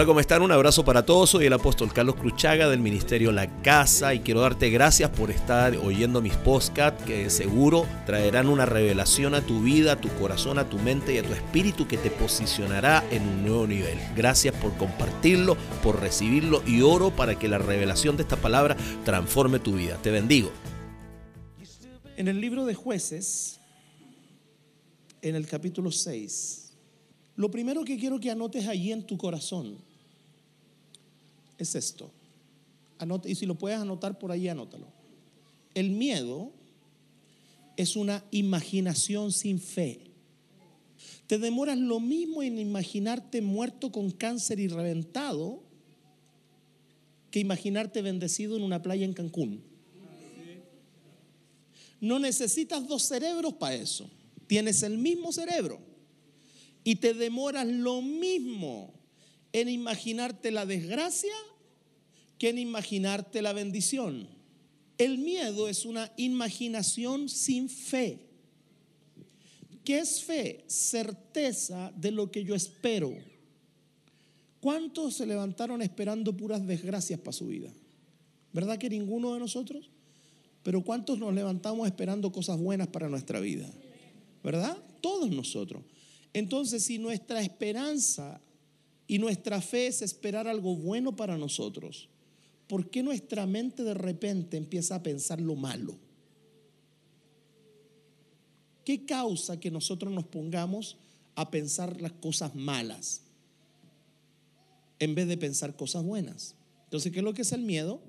Hola, ¿cómo están? Un abrazo para todos. Soy el apóstol Carlos Cruchaga del Ministerio La Casa y quiero darte gracias por estar oyendo mis podcasts que seguro traerán una revelación a tu vida, a tu corazón, a tu mente y a tu espíritu que te posicionará en un nuevo nivel. Gracias por compartirlo, por recibirlo y oro para que la revelación de esta palabra transforme tu vida. Te bendigo. En el libro de jueces, en el capítulo 6, lo primero que quiero que anotes allí en tu corazón es esto. y si lo puedes anotar por ahí, anótalo. El miedo es una imaginación sin fe. Te demoras lo mismo en imaginarte muerto con cáncer y reventado que imaginarte bendecido en una playa en Cancún. No necesitas dos cerebros para eso. Tienes el mismo cerebro. Y te demoras lo mismo en imaginarte la desgracia que en imaginarte la bendición. El miedo es una imaginación sin fe. ¿Qué es fe? Certeza de lo que yo espero. ¿Cuántos se levantaron esperando puras desgracias para su vida? ¿Verdad que ninguno de nosotros? Pero ¿cuántos nos levantamos esperando cosas buenas para nuestra vida? ¿Verdad? Todos nosotros. Entonces, si nuestra esperanza y nuestra fe es esperar algo bueno para nosotros, ¿por qué nuestra mente de repente empieza a pensar lo malo? ¿Qué causa que nosotros nos pongamos a pensar las cosas malas en vez de pensar cosas buenas? Entonces, ¿qué es lo que es el miedo?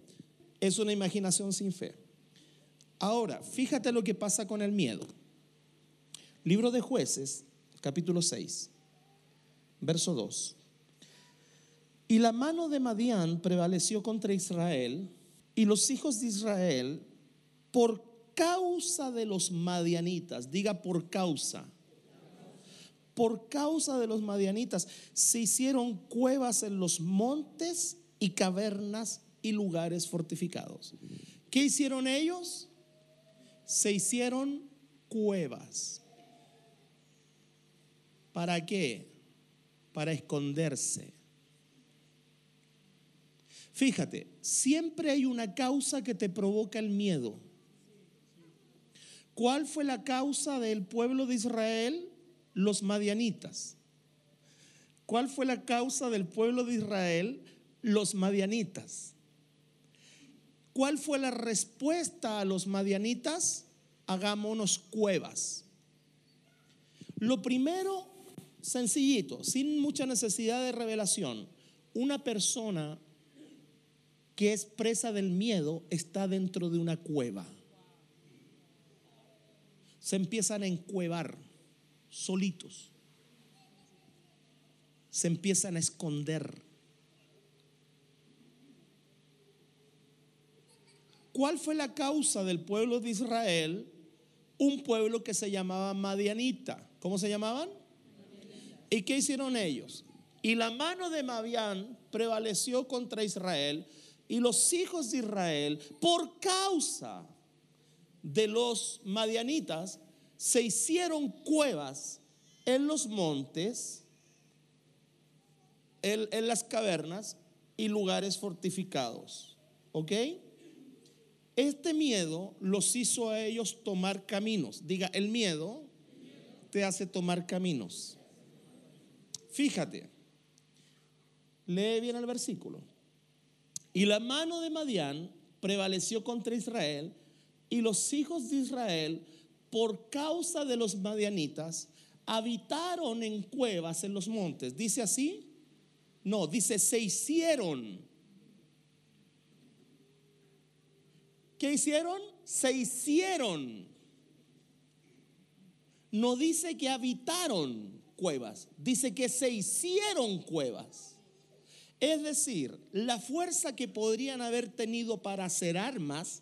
Es una imaginación sin fe. Ahora, fíjate lo que pasa con el miedo. Libro de jueces, capítulo 6, verso 2. Y la mano de Madián prevaleció contra Israel y los hijos de Israel por causa de los madianitas, diga por causa, por causa de los madianitas, se hicieron cuevas en los montes y cavernas y lugares fortificados. ¿Qué hicieron ellos? Se hicieron cuevas. ¿Para qué? Para esconderse Fíjate, siempre hay una causa que te provoca el miedo. ¿Cuál fue la causa del pueblo de Israel? Los madianitas. ¿Cuál fue la causa del pueblo de Israel? Los madianitas. ¿Cuál fue la respuesta a los madianitas? Hagámonos cuevas. Lo primero, sencillito, sin mucha necesidad de revelación, una persona que es presa del miedo está dentro de una cueva. Se empiezan a encuevar solitos. Se empiezan a esconder. ¿Cuál fue la causa del pueblo de Israel? Un pueblo que se llamaba Madianita. ¿Cómo se llamaban? ¿Y qué hicieron ellos? Y la mano de Madian prevaleció contra Israel y los hijos de Israel, por causa de los madianitas, se hicieron cuevas en los montes, en, las cavernas y lugares fortificados. ¿Ok? Este miedo los hizo a ellos tomar caminos. Diga, el miedo te hace tomar caminos. Fíjate, lee bien el versículo. Y la mano de Madián prevaleció contra Israel y los hijos de Israel, por causa de los madianitas, habitaron en cuevas en los montes. ¿Dice así? No, dice se hicieron. ¿Qué hicieron? Se hicieron. No dice que habitaron cuevas, dice que se hicieron cuevas. Es decir, la fuerza que podrían haber tenido para hacer armas,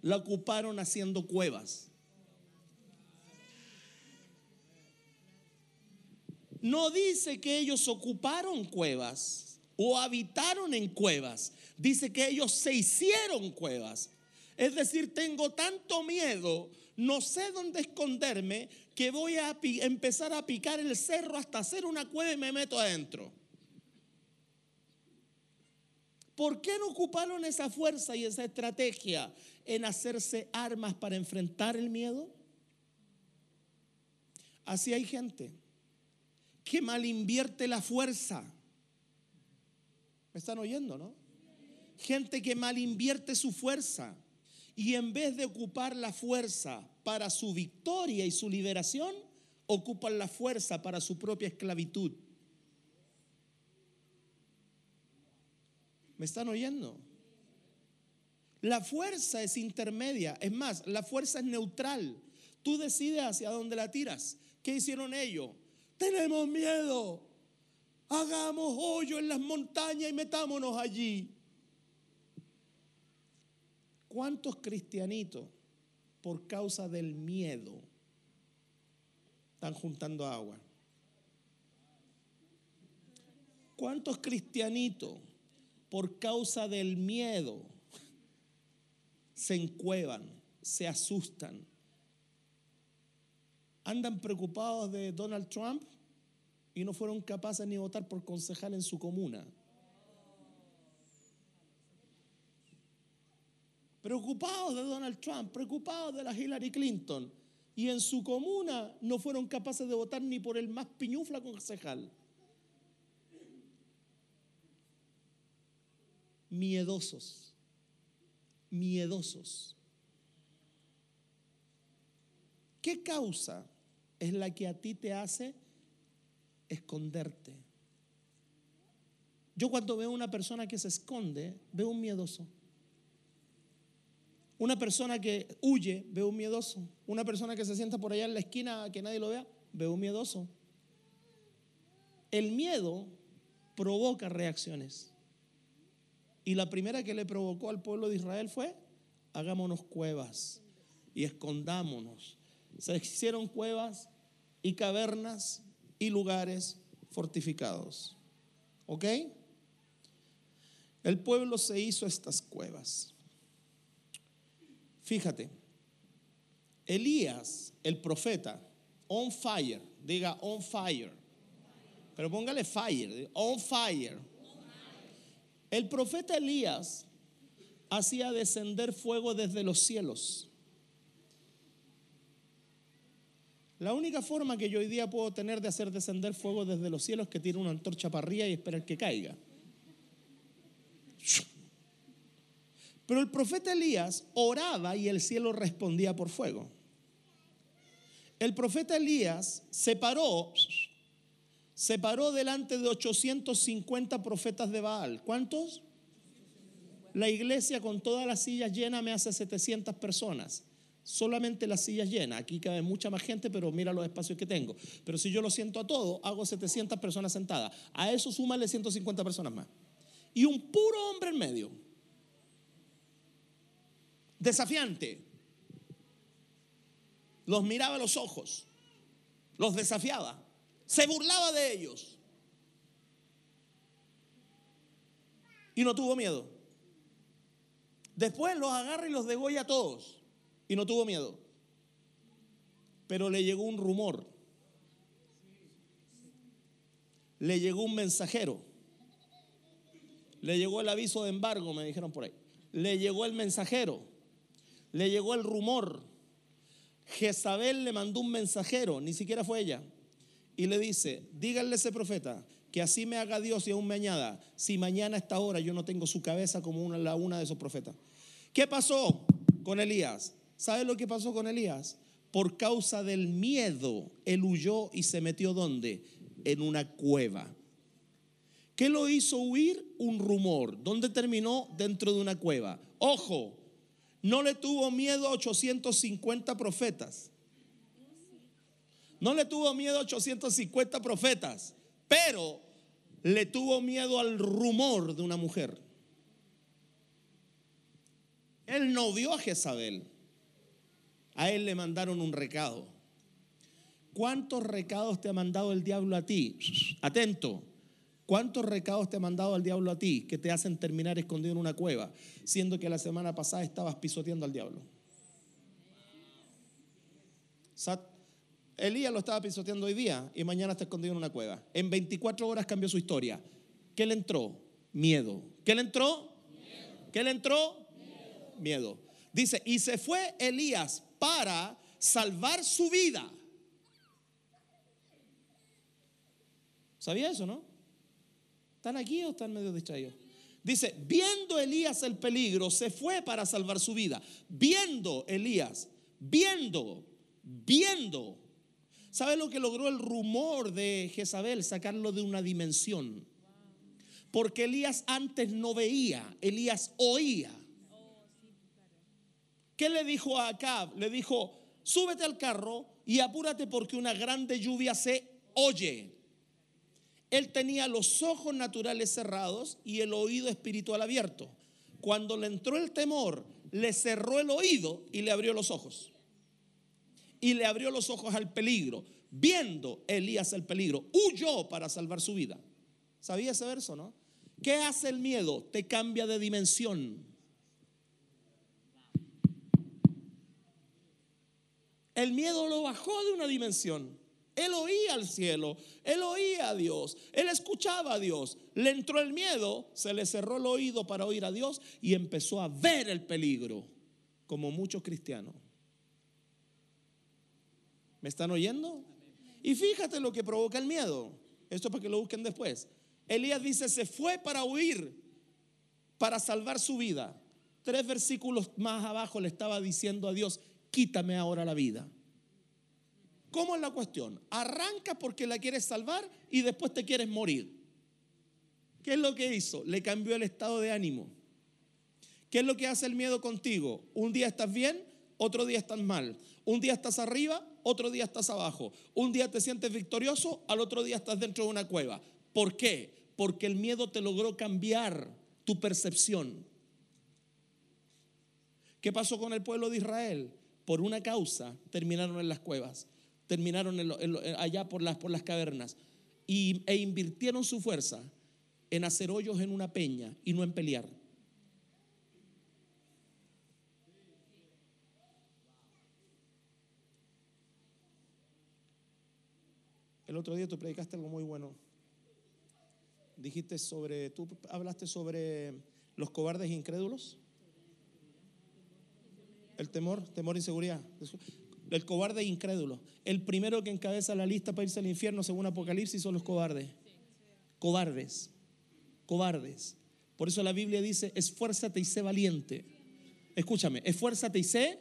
la ocuparon haciendo cuevas. No dice que ellos ocuparon cuevas o habitaron en cuevas. Dice que ellos se hicieron cuevas. Es decir, tengo tanto miedo, no sé dónde esconderme, que voy a empezar a picar el cerro hasta hacer una cueva y me meto adentro. ¿Por qué no ocuparon esa fuerza y esa estrategia en hacerse armas para enfrentar el miedo? Así hay gente que mal invierte la fuerza. ¿Me están oyendo, no? Gente que mal invierte su fuerza y en vez de ocupar la fuerza para su victoria y su liberación, ocupan la fuerza para su propia esclavitud. ¿Me están oyendo? La fuerza es intermedia, es más, la fuerza es neutral. Tú decides hacia dónde la tiras. ¿Qué hicieron ellos? Tenemos miedo. Hagamos hoyo en las montañas y metámonos allí. ¿Cuántos cristianitos por causa del miedo están juntando agua? ¿Cuántos cristianitos por causa del miedo se encuevan, se asustan? ¿Andan preocupados de Donald Trump y no fueron capaces ni votar por concejal en su comuna? preocupados de Donald Trump, preocupados de la Hillary Clinton, y en su comuna no fueron capaces de votar ni por el más piñufla concejal. Miedosos, miedosos. ¿Qué causa es la que a ti te hace esconderte? Yo cuando veo una persona que se esconde, veo un miedoso. Una persona que huye, ve un miedoso. Una persona que se sienta por allá en la esquina que nadie lo vea, ve un miedoso. El miedo provoca reacciones. Y la primera que le provocó al pueblo de Israel fue, hagámonos cuevas y escondámonos. Se hicieron cuevas y cavernas y lugares fortificados. ¿Ok? El pueblo se hizo estas cuevas. Fíjate, Elías, el profeta, on fire, diga on fire, pero póngale fire, on fire. El profeta Elías hacía descender fuego desde los cielos. La única forma que yo hoy día puedo tener de hacer descender fuego desde los cielos es que tire una antorcha para arriba y esperar que caiga. Pero el profeta Elías oraba y el cielo respondía por fuego. El profeta Elías se paró, se paró delante de 850 profetas de Baal. ¿Cuántos? La iglesia con todas las sillas llenas me hace 700 personas. Solamente las sillas llenas. Aquí cabe mucha más gente, pero mira los espacios que tengo. Pero si yo lo siento a todo, hago 700 personas sentadas. A eso súmale 150 personas más. Y un puro hombre en medio desafiante. Los miraba a los ojos, los desafiaba, se burlaba de ellos. Y no tuvo miedo. Después los agarra y los degolla a todos. Y no tuvo miedo. Pero le llegó un rumor. Le llegó un mensajero. Le llegó el aviso de embargo, me dijeron por ahí. Le llegó el mensajero le llegó el rumor. Jezabel le mandó un mensajero, ni siquiera fue ella, y le dice, díganle a ese profeta que así me haga Dios y aún me añada, si mañana a esta hora yo no tengo su cabeza como una, la una de esos profetas. ¿Qué pasó con Elías? ¿Sabe lo que pasó con Elías? Por causa del miedo, él huyó y se metió ¿dónde? En una cueva. ¿Qué lo hizo huir? Un rumor. ¿Dónde terminó? Dentro de una cueva. Ojo, no le tuvo miedo a 850 profetas. No le tuvo miedo a 850 profetas, pero le tuvo miedo al rumor de una mujer. Él no vio a Jezabel. A él le mandaron un recado. ¿Cuántos recados te ha mandado el diablo a ti? Atento. ¿Cuántos recados te ha mandado el diablo a ti que te hacen terminar escondido en una cueva, siendo que la semana pasada estabas pisoteando al diablo? Elías lo estaba pisoteando hoy día y mañana está escondido en una cueva. En 24 horas cambió su historia. ¿Qué le entró? Miedo. ¿Qué le entró? ¿Qué le entró? Miedo. Dice, y se fue Elías para salvar su vida. ¿Sabía eso, no? ¿Están aquí o están medio distraídos? Dice, viendo Elías el peligro, se fue para salvar su vida. Viendo Elías, viendo, viendo. ¿Sabe lo que logró el rumor de Jezabel? Sacarlo de una dimensión. Porque Elías antes no veía, Elías oía. ¿Qué le dijo a Acab? Le dijo, súbete al carro y apúrate porque una grande lluvia se oye. Él tenía los ojos naturales cerrados y el oído espiritual abierto. Cuando le entró el temor, le cerró el oído y le abrió los ojos. Y le abrió los ojos al peligro. Viendo Elías el peligro, huyó para salvar su vida. ¿Sabía ese verso, no? ¿Qué hace el miedo? Te cambia de dimensión. El miedo lo bajó de una dimensión. Él oía al cielo, él oía a Dios, él escuchaba a Dios. Le entró el miedo, se le cerró el oído para oír a Dios y empezó a ver el peligro, como muchos cristianos. ¿Me están oyendo? Y fíjate lo que provoca el miedo. Esto es para que lo busquen después. Elías dice, se fue para huir, para salvar su vida. Tres versículos más abajo le estaba diciendo a Dios, quítame ahora la vida. ¿Cómo es la cuestión? Arranca porque la quieres salvar y después te quieres morir. ¿Qué es lo que hizo? Le cambió el estado de ánimo. ¿Qué es lo que hace el miedo contigo? Un día estás bien, otro día estás mal. Un día estás arriba, otro día estás abajo. Un día te sientes victorioso, al otro día estás dentro de una cueva. ¿Por qué? Porque el miedo te logró cambiar tu percepción. ¿Qué pasó con el pueblo de Israel? Por una causa terminaron en las cuevas terminaron allá por las, por las cavernas y, e invirtieron su fuerza en hacer hoyos en una peña y no en pelear. El otro día tú predicaste algo muy bueno. Dijiste sobre, tú hablaste sobre los cobardes incrédulos. El temor, temor, inseguridad. El cobarde e incrédulo. El primero que encabeza la lista para irse al infierno según Apocalipsis son los cobardes. Cobardes. Cobardes. Por eso la Biblia dice, esfuérzate y sé valiente. Escúchame, esfuérzate y sé.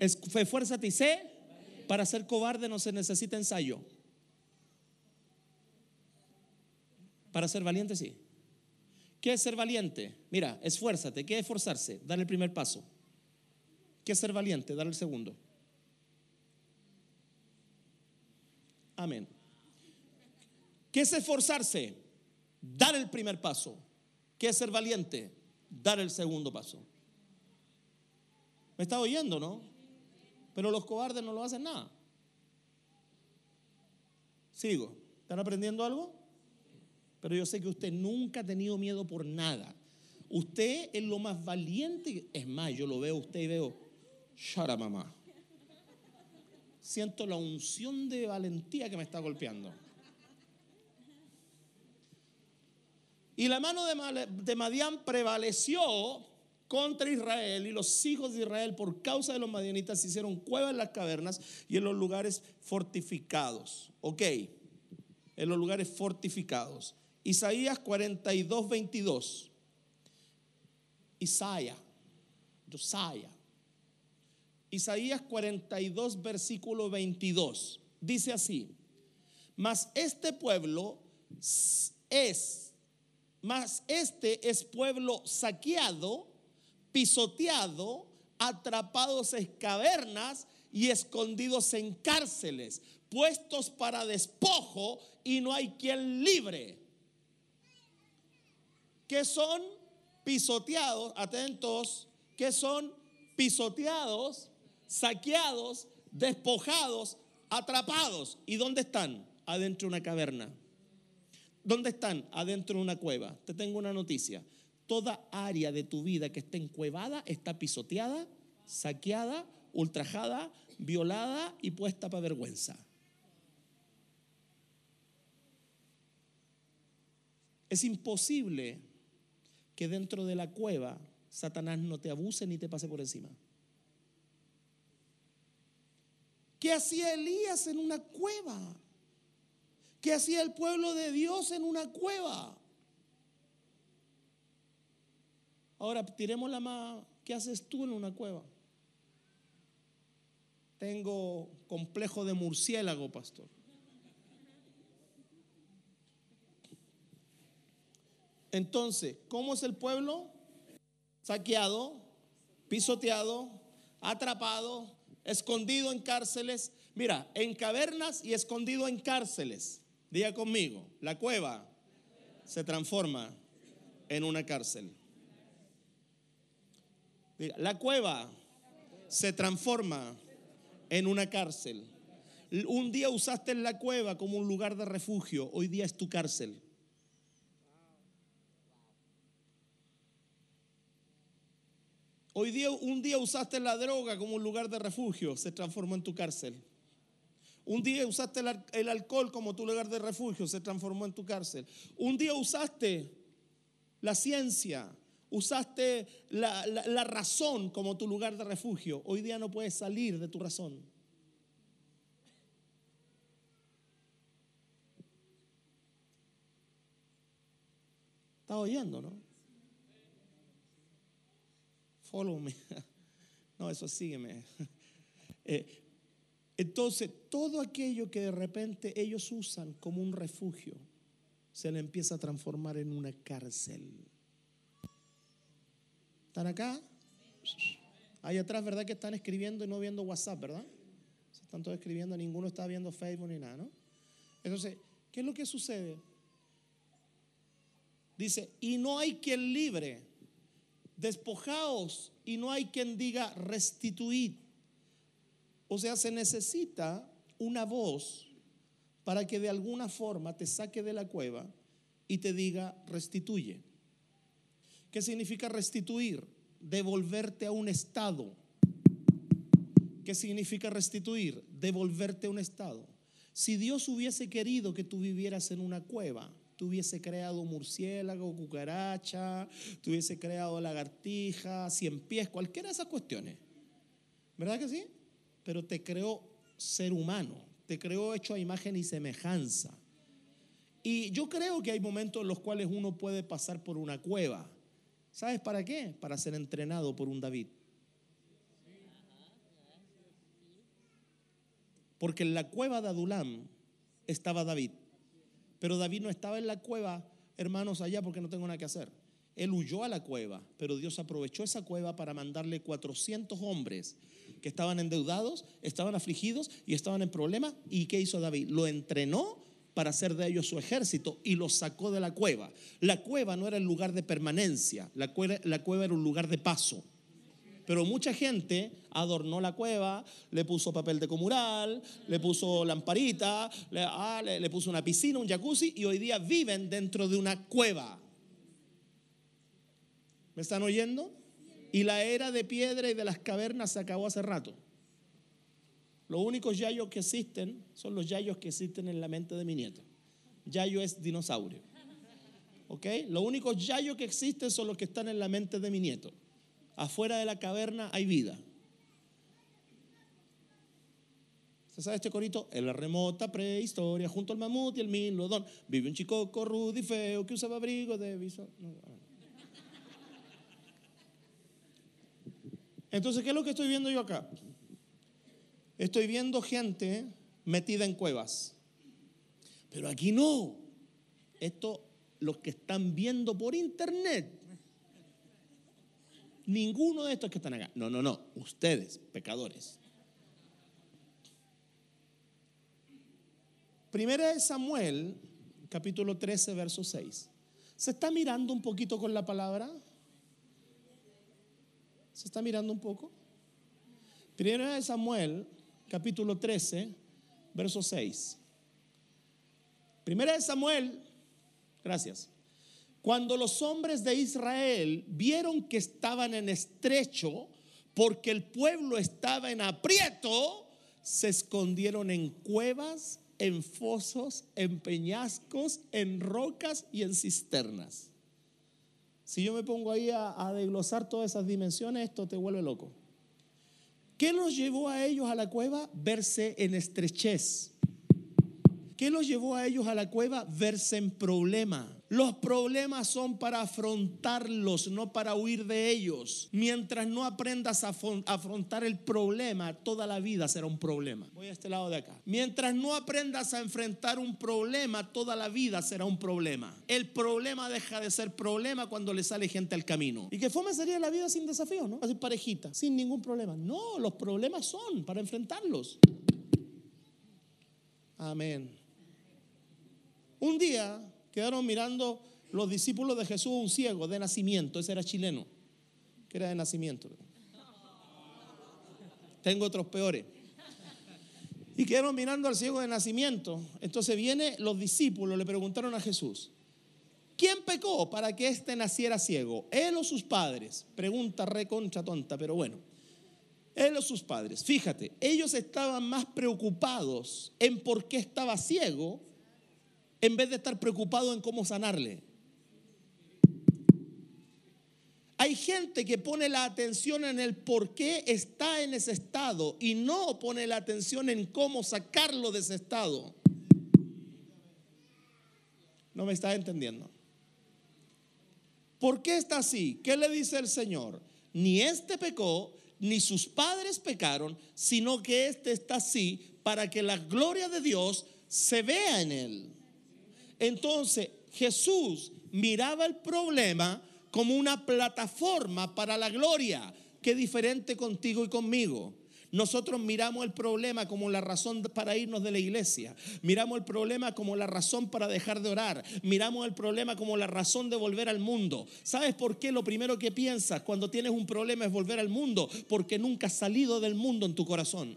Esfuérzate y sé. Para ser cobarde no se necesita ensayo. Para ser valiente sí. ¿Qué es ser valiente? Mira, esfuérzate. ¿Qué es esforzarse? Dar el primer paso. ¿Qué es ser valiente? Dar el segundo. Amén. ¿Qué es esforzarse? Dar el primer paso. ¿Qué es ser valiente? Dar el segundo paso. ¿Me está oyendo, no? Pero los cobardes no lo hacen nada. Sigo. ¿Están aprendiendo algo? Pero yo sé que usted nunca ha tenido miedo por nada. Usted es lo más valiente. Es más, yo lo veo a usted y veo, shara mamá siento la unción de valentía que me está golpeando. Y la mano de Madián prevaleció contra Israel y los hijos de Israel por causa de los madianitas se hicieron cuevas en las cavernas y en los lugares fortificados. Ok, en los lugares fortificados. Isaías 42, 22. Isaías, Josiah. Isaías 42, versículo 22. Dice así, mas este pueblo es, mas este es pueblo saqueado, pisoteado, atrapados en cavernas y escondidos en cárceles, puestos para despojo y no hay quien libre. Que son pisoteados, atentos, que son pisoteados saqueados, despojados, atrapados. ¿Y dónde están? Adentro de una caverna. ¿Dónde están? Adentro de una cueva. Te tengo una noticia. Toda área de tu vida que esté encuevada está pisoteada, saqueada, ultrajada, violada y puesta para vergüenza. Es imposible que dentro de la cueva Satanás no te abuse ni te pase por encima. ¿Qué hacía Elías en una cueva? ¿Qué hacía el pueblo de Dios en una cueva? Ahora, tiremos la más. ¿Qué haces tú en una cueva? Tengo complejo de murciélago, pastor. Entonces, ¿cómo es el pueblo? Saqueado, pisoteado, atrapado, escondido en cárceles. Mira, en cavernas y escondido en cárceles. Diga conmigo, la cueva se transforma en una cárcel. la cueva se transforma en una cárcel. Un día usaste la cueva como un lugar de refugio, hoy día es tu cárcel. Hoy día, un día usaste la droga como un lugar de refugio, se transformó en tu cárcel. Un día usaste el, alcohol como tu lugar de refugio, se transformó en tu cárcel. Un día usaste la ciencia, usaste la, la razón como tu lugar de refugio. Hoy día no puedes salir de tu razón. ¿Estás oyendo, no? Follow me. No, eso sígueme. Eh, entonces, todo aquello que de repente ellos usan como un refugio, se le empieza a transformar en una cárcel. ¿Están acá? Ahí atrás, ¿verdad que están escribiendo y no viendo WhatsApp, verdad? Se están todos escribiendo, ninguno está viendo Facebook ni nada, ¿no? Entonces, ¿qué es lo que sucede? Dice, y no hay quien libre despojaos y no hay quien diga restituid. O sea, se necesita una voz para que de alguna forma te saque de la cueva y te diga restituye. ¿Qué significa restituir? Devolverte a un estado. ¿Qué significa restituir? Devolverte a un estado. Si Dios hubiese querido que tú vivieras en una cueva, tuviese creado murciélago, cucaracha, tuviese creado lagartija, cien pies, cualquiera de esas cuestiones. ¿Verdad que sí? Pero te creó ser humano, te creó hecho a imagen y semejanza. Y yo creo que hay momentos en los cuales uno puede pasar por una cueva. ¿Sabes para qué? Para ser entrenado por un David. Porque en la cueva de Adulam estaba David. Pero David no estaba en la cueva, hermanos, allá porque no tengo nada que hacer. Él huyó a la cueva, pero Dios aprovechó esa cueva para mandarle 400 hombres que estaban endeudados, estaban afligidos y estaban en problemas. ¿Y qué hizo David? Lo entrenó para hacer de ellos su ejército y los sacó de la cueva. La cueva no era el lugar de permanencia, la cueva, la cueva era un lugar de paso. Pero mucha gente adornó la cueva, le puso papel de comural, le puso lamparita, ah, le, puso una piscina, un jacuzzi y hoy día viven dentro de una cueva. ¿Me están oyendo? Y la era de piedra y de las cavernas se acabó hace rato. Los únicos yayos que existen son los yayos que existen en la mente de mi nieto. Yayo es dinosaurio. ¿Ok? Los únicos yayos que existen son los que están en la mente de mi nieto afuera de la caverna hay vida. ¿Se sabe este corito? En la remota prehistoria, junto al mamut y el milodón, vive un chico rudo y feo que usaba abrigo de viso. Entonces, ¿qué es lo que estoy viendo yo acá? Estoy viendo gente metida en cuevas. Pero aquí no. Esto, los que están viendo por internet, Ninguno de estos que están acá. No, no, no. Ustedes, pecadores. Primera de Samuel, capítulo 13, verso 6. ¿Se está mirando un poquito con la palabra? ¿Se está mirando un poco? Primera de Samuel, capítulo 13, verso 6. Primera de Samuel, gracias. Cuando los hombres de Israel vieron que estaban en estrecho, porque el pueblo estaba en aprieto, se escondieron en cuevas, en fosos, en peñascos, en rocas y en cisternas. Si yo me pongo ahí a, a desglosar todas esas dimensiones, esto te vuelve loco. ¿Qué los llevó a ellos a la cueva? Verse en estrechez. ¿Qué los llevó a ellos a la cueva? Verse en problema. Los problemas son para afrontarlos, no para huir de ellos. Mientras no aprendas a afrontar el problema, toda la vida será un problema. Voy a este lado de acá. Mientras no aprendas a enfrentar un problema, toda la vida será un problema. El problema deja de ser problema cuando le sale gente al camino. ¿Y qué fome sería la vida sin desafío, no? Así parejita, sin ningún problema. No, los problemas son para enfrentarlos. Amén. Un día quedaron mirando los discípulos de Jesús un ciego de nacimiento, ese era chileno, que era de nacimiento. Tengo otros peores. Y quedaron mirando al ciego de nacimiento. Entonces viene los discípulos, le preguntaron a Jesús, ¿quién pecó para que éste naciera ciego? ¿Él o sus padres? Pregunta reconcha tonta, pero bueno. Él o sus padres. Fíjate, ellos estaban más preocupados en por qué estaba ciego en vez de estar preocupado en cómo sanarle. Hay gente que pone la atención en el por qué está en ese estado y no pone la atención en cómo sacarlo de ese estado. No me está entendiendo. ¿Por qué está así? ¿Qué le dice el Señor? Ni este pecó, ni sus padres pecaron, sino que este está así para que la gloria de Dios se vea en él. Entonces Jesús miraba el problema como una plataforma para la gloria, que diferente contigo y conmigo. Nosotros miramos el problema como la razón para irnos de la iglesia. Miramos el problema como la razón para dejar de orar. Miramos el problema como la razón de volver al mundo. ¿Sabes por qué? Lo primero que piensas cuando tienes un problema es volver al mundo, porque nunca has salido del mundo en tu corazón.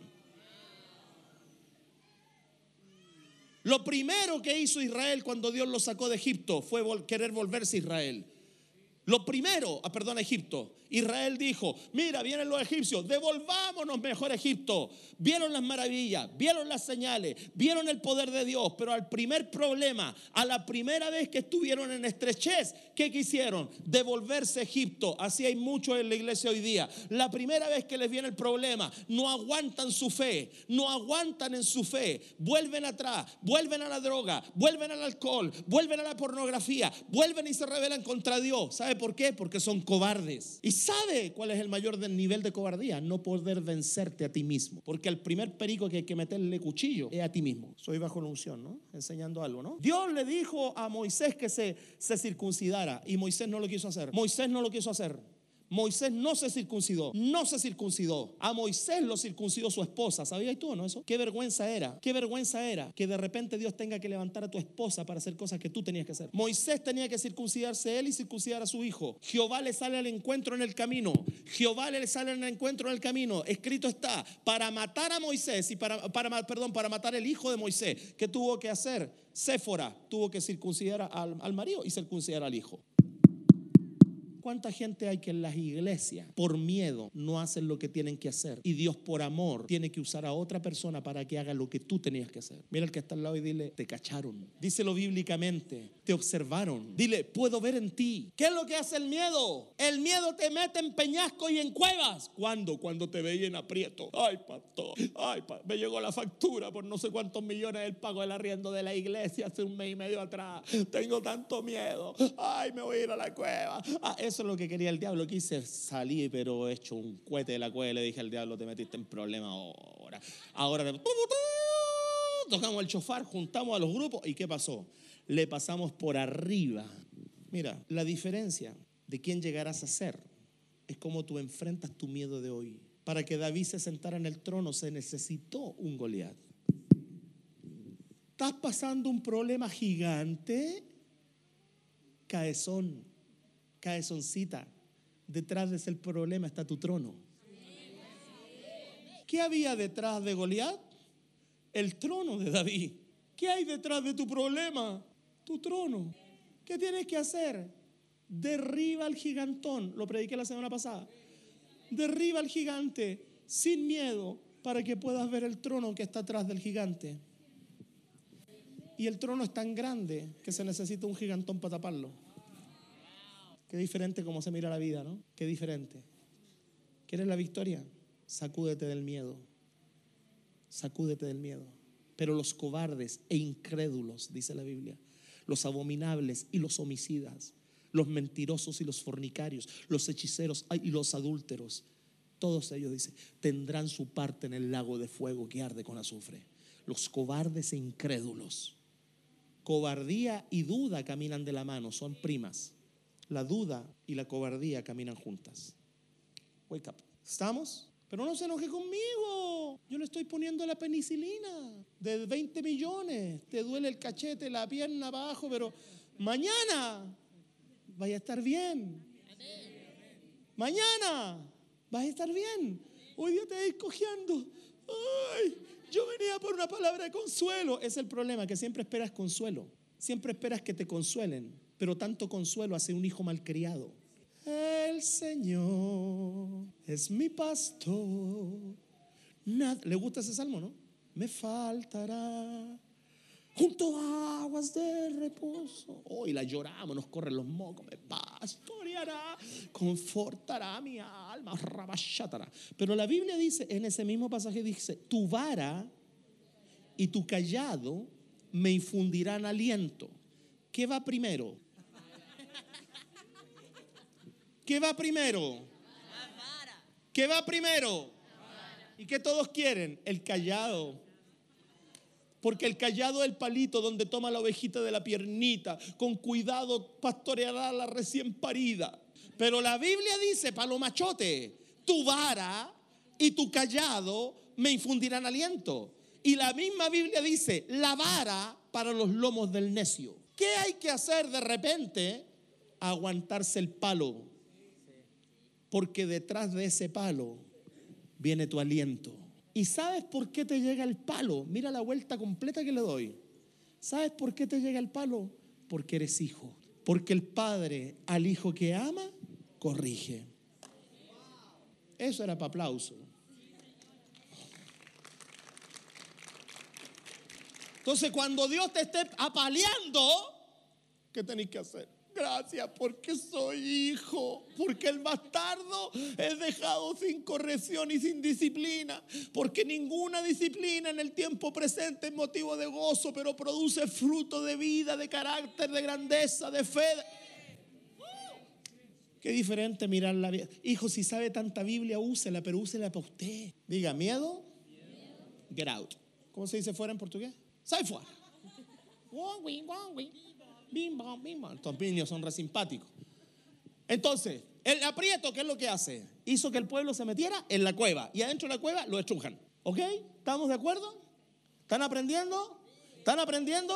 Lo primero que hizo Israel cuando Dios lo sacó de Egipto fue querer volverse a Israel. Lo primero, ah, perdón, Egipto. Israel dijo, mira, vienen los egipcios, devolvámonos mejor a Egipto. Vieron las maravillas, vieron las señales, vieron el poder de Dios, pero al primer problema, a la primera vez que estuvieron en estrechez, ¿qué quisieron? Devolverse a Egipto. Así hay muchos en la iglesia hoy día. La primera vez que les viene el problema, no aguantan su fe, no aguantan en su fe, vuelven atrás, vuelven a la droga, vuelven al alcohol, vuelven a la pornografía, vuelven y se rebelan contra Dios. ¿Sabe por qué? Porque son cobardes. Sabe cuál es el mayor nivel de cobardía, no poder vencerte a ti mismo. Porque el primer perico que hay que meterle cuchillo es a ti mismo. Soy bajo la unción, ¿no? Enseñando algo, ¿no? Dios le dijo a Moisés que se, se circuncidara y Moisés no lo quiso hacer. Moisés no lo quiso hacer. Moisés no se circuncidó, no se circuncidó. A Moisés lo circuncidó su esposa. ¿Sabías tú no eso? Qué vergüenza era, qué vergüenza era que de repente Dios tenga que levantar a tu esposa para hacer cosas que tú tenías que hacer. Moisés tenía que circuncidarse él y circuncidar a su hijo. Jehová le sale al encuentro en el camino. Jehová le sale al encuentro en el camino. Escrito está, para matar a Moisés y para, para perdón, para matar el hijo de Moisés. ¿Qué tuvo que hacer? Séfora tuvo que circuncidar al, al marido y circuncidar al hijo. ¿Cuánta gente hay que en las iglesias por miedo no hacen lo que tienen que hacer? Y Dios por amor tiene que usar a otra persona para que haga lo que tú tenías que hacer. Mira el que está al lado y dile, te cacharon. Díselo bíblicamente, te observaron. Dile, puedo ver en ti. ¿Qué es lo que hace el miedo? El miedo te mete en peñasco y en cuevas. ¿Cuándo? Cuando te veía en aprieto. Ay, pastor. Ay, me llegó la factura por no sé cuántos millones del pago del arriendo de la iglesia hace un mes y medio atrás. Tengo tanto miedo. Ay, me voy a ir a la cueva. Ah, eso es lo que quería el diablo. Quise salir, pero he hecho un cohete de la cueva y le dije al diablo, te metiste en problema ahora. Ahora tocamos el chofar, juntamos a los grupos y ¿qué pasó? Le pasamos por arriba. Mira, la diferencia de quién llegarás a ser es cómo tú enfrentas tu miedo de hoy. Para que David se sentara en el trono se necesitó un Goliat. Estás pasando un problema gigante, caezón caezoncita, detrás de ese problema está tu trono. ¿Qué había detrás de Goliat? El trono de David. ¿Qué hay detrás de tu problema? Tu trono. ¿Qué tienes que hacer? Derriba al gigantón. Lo prediqué la semana pasada. Derriba al gigante sin miedo para que puedas ver el trono que está atrás del gigante. Y el trono es tan grande que se necesita un gigantón para taparlo. Qué diferente cómo se mira la vida, ¿no? Qué diferente. ¿Quieres la victoria? Sacúdete del miedo. Sacúdete del miedo. Pero los cobardes e incrédulos, dice la Biblia, los abominables y los homicidas, los mentirosos y los fornicarios, los hechiceros y los adúlteros, todos ellos, dice, tendrán su parte en el lago de fuego que arde con azufre. Los cobardes e incrédulos. Cobardía y duda caminan de la mano, son primas. La duda y la cobardía caminan juntas. Wake up. ¿Estamos? Pero no se enoje conmigo. Yo le estoy poniendo la penicilina de 20 millones. Te duele el cachete, la pierna abajo, pero mañana vaya a estar bien. Mañana vas a estar bien. Hoy día te ir cojeando. Ay, yo venía por una palabra de consuelo. Es el problema, que siempre esperas consuelo. Siempre esperas que te consuelen. Pero tanto consuelo hace un hijo malcriado. El Señor es mi pastor. ¿Le gusta ese salmo, no? Me faltará junto a aguas de reposo. Hoy la lloramos, nos corren los mocos, me pastoreará, confortará mi alma. Pero la Biblia dice, en ese mismo pasaje dice, tu vara y tu callado me infundirán aliento. ¿Qué va primero? ¿Qué va primero? ¿Qué va primero? ¿Y qué todos quieren? El callado. Porque el callado es el palito donde toma la ovejita de la piernita. Con cuidado pastoreará la recién parida. Pero la Biblia dice, palomachote, tu vara y tu callado me infundirán aliento. Y la misma Biblia dice, la vara para los lomos del necio. ¿Qué hay que hacer de repente? Aguantarse el palo porque detrás de ese palo viene tu aliento. ¿Y sabes por qué te llega el palo? Mira la vuelta completa que le doy. ¿Sabes por qué te llega el palo? Porque eres hijo. Porque el padre al hijo que ama, corrige. Eso era para aplauso. Entonces, cuando Dios te esté apaleando, ¿qué tenéis que hacer? Gracias porque soy hijo, porque el bastardo es dejado sin corrección y sin disciplina, porque ninguna disciplina en el tiempo presente es motivo de gozo, pero produce fruto de vida, de carácter, de grandeza, de fe. Qué diferente mirar la vida. Hijo, si sabe tanta Biblia, úsela, pero úsela para usted. Diga, miedo, get out. ¿Cómo se dice fuera en portugués? Sal fuera. Bim, bam, bim. Estos niños son re simpáticos. Entonces, el aprieto, ¿qué es lo que hace? Hizo que el pueblo se metiera en la cueva y adentro de la cueva lo estrujan. ¿Ok? ¿Estamos de acuerdo? ¿Están aprendiendo? ¿Están aprendiendo?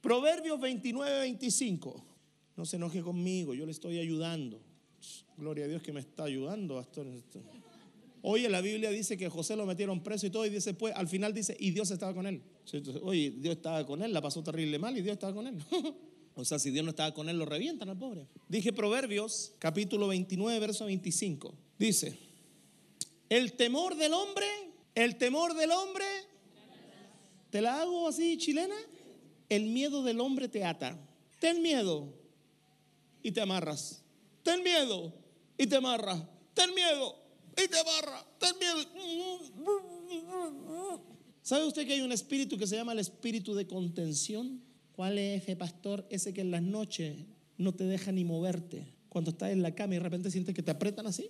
Proverbios 29, 25. No se enoje conmigo, yo le estoy ayudando. Gloria a Dios que me está ayudando, pastor. Oye, la Biblia dice que José lo metieron preso y todo, y dice, pues, al final dice, y Dios estaba con él. Oye, Dios estaba con él, la pasó terrible mal y Dios estaba con él. o sea, si Dios no estaba con él, lo revientan al pobre. Dije Proverbios, capítulo 29, verso 25. Dice, el temor del hombre, el temor del hombre, ¿te la hago así chilena? El miedo del hombre te ata. Ten miedo y te amarras. Ten miedo y te amarras. Ten miedo y te barra, ten miedo. ¿Sabe usted que hay un espíritu que se llama el espíritu de contención? ¿Cuál es ese pastor? Ese que en las noches no te deja ni moverte. Cuando estás en la cama y de repente sientes que te apretan así.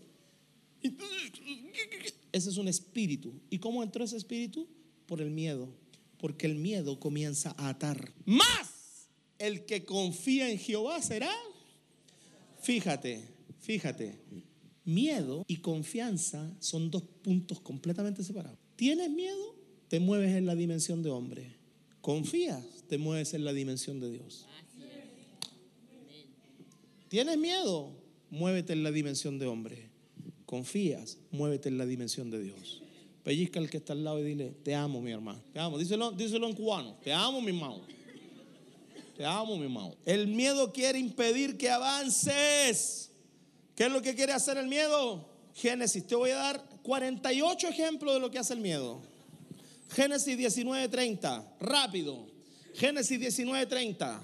Ese es un espíritu. ¿Y cómo entró ese espíritu? Por el miedo. Porque el miedo comienza a atar. Más el que confía en Jehová será. Fíjate, fíjate. Miedo y confianza son dos puntos completamente separados. ¿Tienes miedo? Te mueves en la dimensión de hombre. Confías, te mueves en la dimensión de Dios. ¿Tienes miedo? Muévete en la dimensión de hombre. Confías, muévete en la dimensión de Dios. Pellizca al que está al lado y dile, te amo, mi hermano. Te amo. Díselo, díselo en cubano. Te amo, mi hermano. Te amo, mi hermano. El miedo quiere impedir que avances. ¿Qué es lo que quiere hacer el miedo? Génesis, te voy a dar 48 ejemplos de lo que hace el miedo. Génesis 19:30, rápido. Génesis 19:30.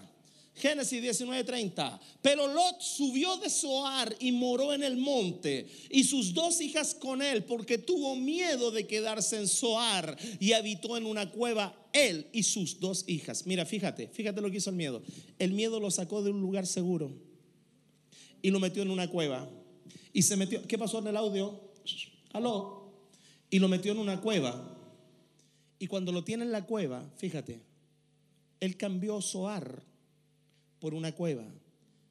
Génesis 19:30. Pero Lot subió de Zoar y moró en el monte, y sus dos hijas con él, porque tuvo miedo de quedarse en Zoar y habitó en una cueva él y sus dos hijas. Mira, fíjate, fíjate lo que hizo el miedo. El miedo lo sacó de un lugar seguro y lo metió en una cueva. Y se metió, ¿qué pasó en el audio? Aló. Y lo metió en una cueva. Y cuando lo tiene en la cueva, fíjate, él cambió Zoar por una cueva.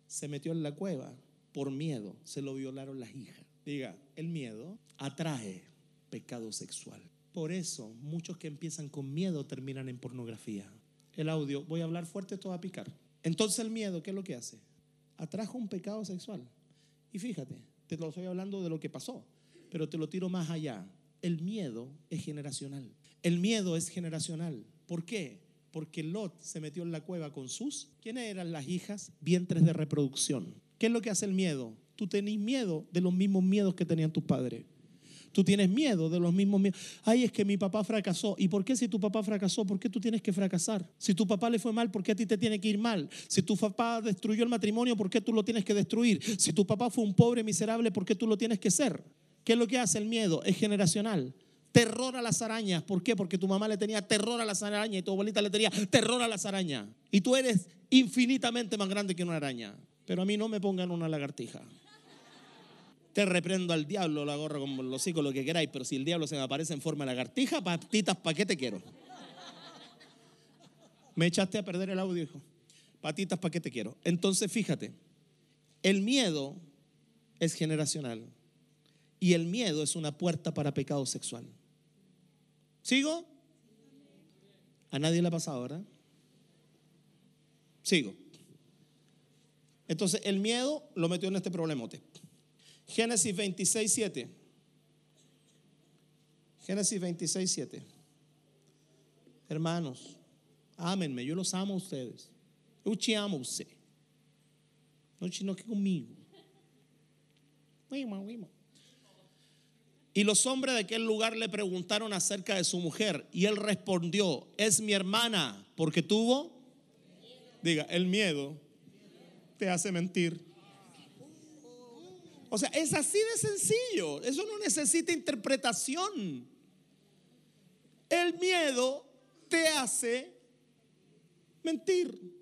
Se metió en la cueva por miedo. Se lo violaron las hijas. Diga, el miedo atrae pecado sexual. Por eso muchos que empiezan con miedo terminan en pornografía. El audio, voy a hablar fuerte, esto va a picar. Entonces el miedo, ¿qué es lo que hace? Atrajo un pecado sexual. Y fíjate, te lo estoy hablando de lo que pasó, pero te lo tiro más allá. El miedo es generacional. El miedo es generacional. ¿Por qué? Porque Lot se metió en la cueva con sus, ¿quiénes eran las hijas? Vientres de reproducción. ¿Qué es lo que hace el miedo? Tú tenés miedo de los mismos miedos que tenían tus padres. Tú tienes miedo de los mismos miedos. Ay, es que mi papá fracasó. ¿Y por qué si tu papá fracasó? ¿Por qué tú tienes que fracasar? Si tu papá le fue mal, ¿por qué a ti te tiene que ir mal? Si tu papá destruyó el matrimonio, ¿por qué tú lo tienes que destruir? Si tu papá fue un pobre miserable, ¿por qué tú lo tienes que ser? ¿Qué es lo que hace el miedo? Es generacional terror a las arañas. ¿Por qué? Porque tu mamá le tenía terror a las arañas y tu abuelita le tenía terror a las arañas. Y tú eres infinitamente más grande que una araña. Pero a mí no me pongan una lagartija. Te reprendo al diablo, lo agarro con los hijos, lo que queráis, pero si el diablo se me aparece en forma de lagartija, patitas, ¿para qué te quiero? Me echaste a perder el audio, hijo. Patitas, ¿para qué te quiero? Entonces, fíjate, el miedo es generacional y el miedo es una puerta para pecado sexual. ¿Sigo? A nadie le ha pasado, ¿verdad? Sigo. Entonces, el miedo lo metió en este problemote. Génesis 26, 7. Génesis 26, 7. Hermanos, ámenme, yo los amo a ustedes. Yo te amo usted. No chino que conmigo. Y los hombres de aquel lugar le preguntaron acerca de su mujer y él respondió, es mi hermana, porque tuvo, diga, el miedo te hace mentir. O sea, es así de sencillo. Eso no necesita interpretación. El miedo te hace mentir.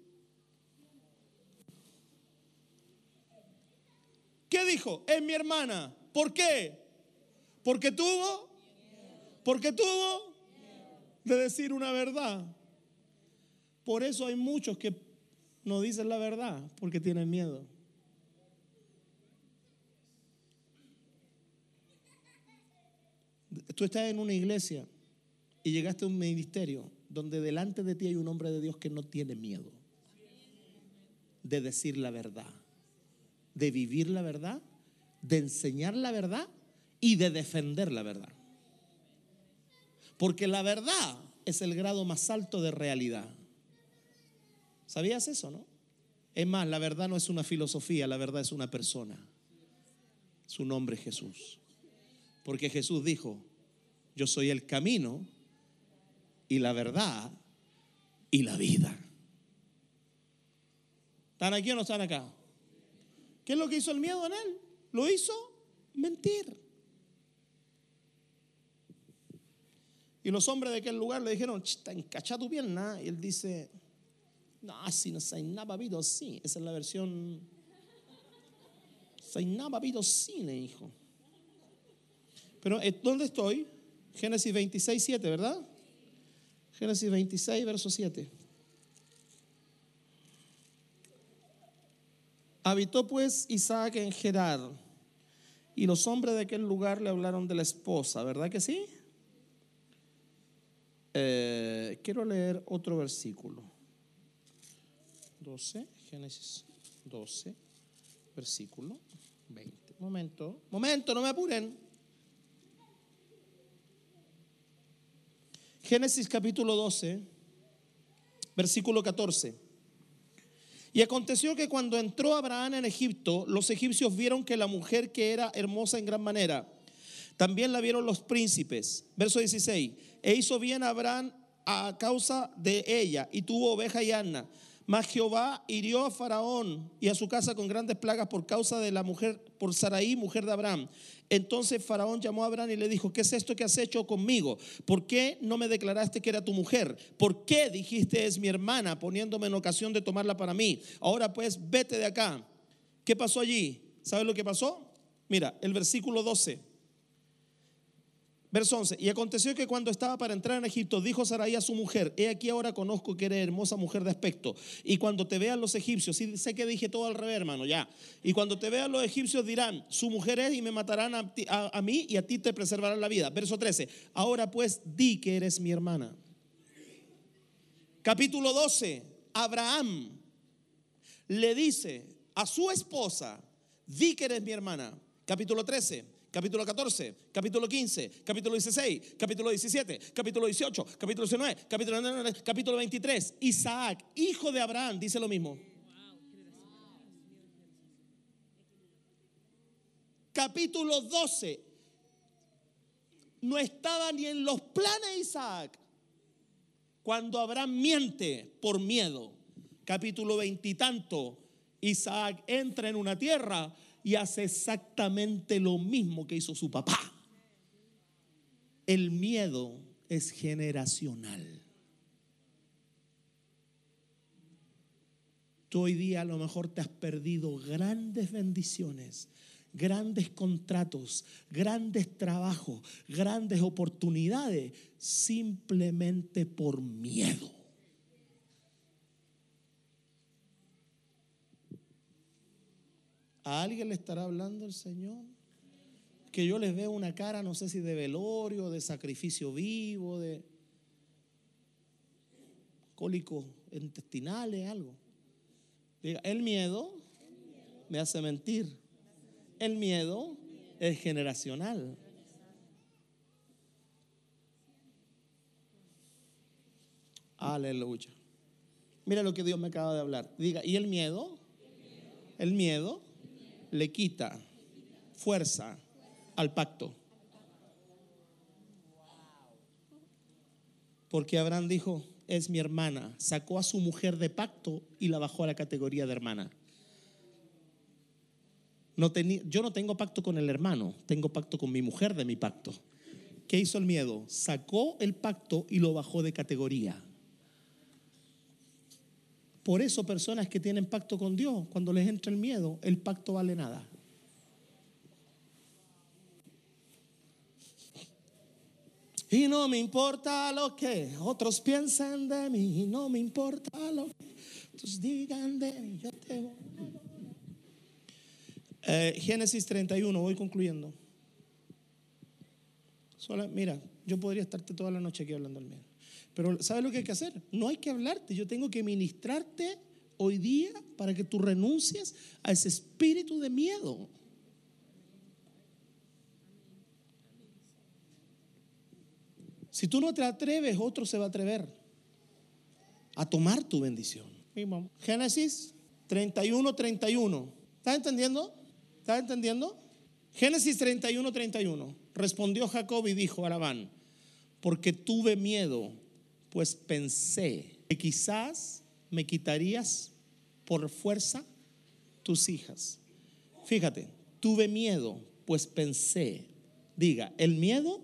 ¿Qué dijo? Es mi hermana. ¿Por qué? Porque tuvo, porque tuvo de decir una verdad. Por eso hay muchos que no dicen la verdad, porque tienen miedo. Tú estás en una iglesia y llegaste a un ministerio donde delante de ti hay un hombre de Dios que no tiene miedo de decir la verdad, de vivir la verdad, de enseñar la verdad y de defender la verdad. Porque la verdad es el grado más alto de realidad. ¿Sabías eso, no? Es más, la verdad no es una filosofía, la verdad es una persona. Su nombre es Jesús. Porque Jesús dijo, yo soy el camino y la verdad y la vida. ¿Están aquí o no están acá? ¿Qué es lo que hizo el miedo en él? Lo hizo mentir. Y los hombres de aquel lugar le dijeron, está encachado tu pierna. Y él dice, no, si no se nada habido sí. Esa es la versión. Se nada habido cine, hijo. Pero eh, ¿dónde estoy? Génesis 26, 7, ¿verdad? Génesis 26, verso 7. Habitó pues Isaac en Gerar, y los hombres de aquel lugar le hablaron de la esposa, ¿verdad que sí? Eh, quiero leer otro versículo. 12, Génesis 12, versículo 20. Momento, momento, no me apuren. Génesis capítulo 12, versículo 14. Y aconteció que cuando entró Abraham en Egipto, los egipcios vieron que la mujer que era hermosa en gran manera, también la vieron los príncipes. Verso 16. E hizo bien Abraham a causa de ella y tuvo oveja y asna. Mas Jehová hirió a Faraón y a su casa con grandes plagas por causa de la mujer, por Saraí, mujer de Abraham. Entonces Faraón llamó a Abraham y le dijo, ¿qué es esto que has hecho conmigo? ¿Por qué no me declaraste que era tu mujer? ¿Por qué dijiste es mi hermana, poniéndome en ocasión de tomarla para mí? Ahora pues, vete de acá. ¿Qué pasó allí? ¿Sabes lo que pasó? Mira, el versículo 12. Verso 11. Y aconteció que cuando estaba para entrar en Egipto, dijo Sarai a su mujer: He aquí ahora conozco que eres hermosa mujer de aspecto. Y cuando te vean los egipcios, sí sé que dije todo al revés, hermano, ya. Y cuando te vean los egipcios dirán: Su mujer es y me matarán a, a mí y a ti te preservarán la vida. Verso 13. Ahora pues di que eres mi hermana. Capítulo 12. Abraham le dice a su esposa: Di que eres mi hermana. Capítulo 13 capítulo 14, capítulo 15, capítulo 16, capítulo 17, capítulo 18, capítulo 19, capítulo, capítulo 23. Isaac, hijo de Abraham, dice lo mismo. Capítulo 12. No estaba ni en los planes de Isaac cuando Abraham miente por miedo. Capítulo veintitanto. Isaac entra en una tierra y hace exactamente lo mismo que hizo su papá. El miedo es generacional. Tú hoy día a lo mejor te has perdido grandes bendiciones, grandes contratos, grandes trabajos, grandes oportunidades, simplemente por miedo. ¿A alguien le estará hablando el Señor? Que yo les veo una cara, no sé si de velorio, de sacrificio vivo, de cólicos intestinales, algo. Diga, el miedo me hace mentir. El miedo es generacional. Aleluya. Mira lo que Dios me acaba de hablar. Diga, ¿y el miedo? El miedo le quita fuerza al pacto. Porque Abraham dijo, es mi hermana. Sacó a su mujer de pacto y la bajó a la categoría de hermana. No yo no tengo pacto con el hermano, tengo pacto con mi mujer de mi pacto. ¿Qué hizo el miedo? Sacó el pacto y lo bajó de categoría. Por eso personas que tienen pacto con Dios, cuando les entra el miedo, el pacto vale nada. Y no me importa lo que otros piensen de mí, no me importa lo que otros digan de mí, yo te eh, Génesis 31, voy concluyendo. mira, yo podría estarte toda la noche aquí hablando al miedo. Pero ¿sabes lo que hay que hacer? No hay que hablarte, yo tengo que ministrarte hoy día para que tú renuncies a ese espíritu de miedo. Si tú no te atreves, otro se va a atrever a tomar tu bendición. Génesis 31, 31. ¿Estás entendiendo? ¿Estás entendiendo? Génesis 31, 31. Respondió Jacob y dijo a Labán, porque tuve miedo pues pensé que quizás me quitarías por fuerza tus hijas. Fíjate, tuve miedo, pues pensé. Diga, el miedo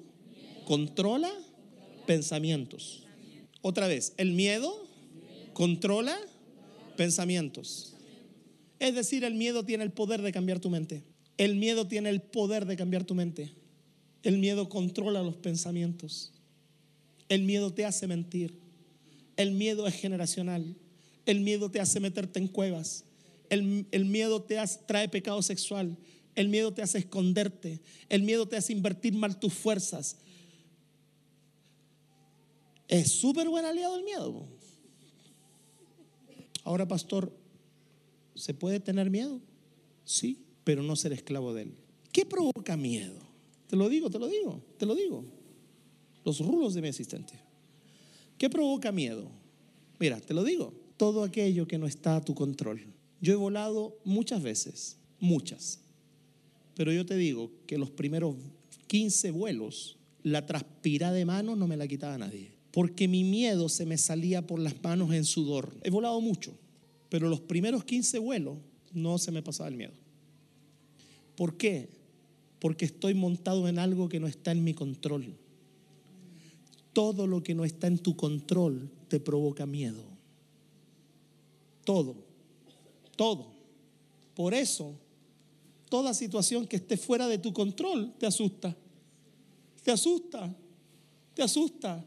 controla pensamientos. Otra vez, el miedo controla pensamientos. Es decir, el miedo tiene el poder de cambiar tu mente. El miedo tiene el poder de cambiar tu mente. El miedo controla los pensamientos. El miedo te hace mentir. El miedo es generacional. El miedo te hace meterte en cuevas. El, miedo te trae pecado sexual. El miedo te hace esconderte. El miedo te hace invertir mal tus fuerzas. Es súper buen aliado el miedo. Ahora, pastor, ¿se puede tener miedo? Sí, pero no ser esclavo de él. ¿Qué provoca miedo? Te lo digo, te lo digo, te lo digo los rulos de mi asistente. ¿Qué provoca miedo? Mira, te lo digo, todo aquello que no está a tu control. Yo he volado muchas veces, muchas, pero yo te digo que los primeros 15 vuelos, la transpira de mano no me la quitaba nadie, porque mi miedo se me salía por las manos en sudor. He volado mucho, Pero los primeros 15 vuelos no se me pasaba el miedo. ¿Por qué? Porque estoy montado en algo que no está en mi control. Todo lo que no está en tu control te provoca miedo. Todo, todo. Por eso, toda situación que esté fuera de tu control te asusta. Te asusta, te asusta.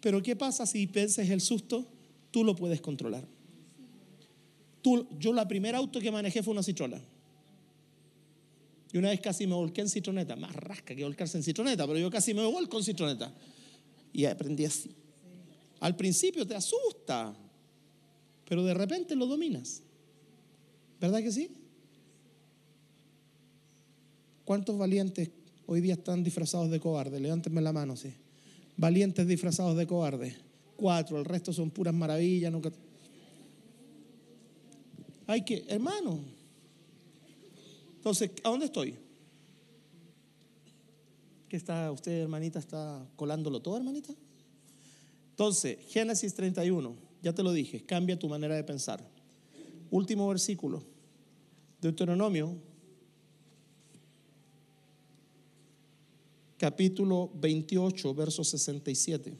Pero ¿qué pasa si penses el susto? Tú lo puedes controlar. Tú, yo la primera auto que manejé fue una citrola. Y una vez casi me volqué en citroneta. Más rasca que volcarse en citroneta, pero yo casi me volco en citroneta. Y aprendí así. Al principio te asusta, pero de repente lo dominas. ¿Verdad que sí? ¿Cuántos valientes hoy día están disfrazados de cobardes? Levántenme la mano, sí. Valientes disfrazados de cobardes. Cuatro, el resto son puras maravillas. Nunca... Hay que, hermano. Entonces, ¿a dónde estoy? ¿Qué está usted, hermanita, está colándolo todo, hermanita? Entonces, Génesis 31, ya te lo dije, cambia tu manera de pensar. Último versículo, Deuteronomio, capítulo 28, verso 67.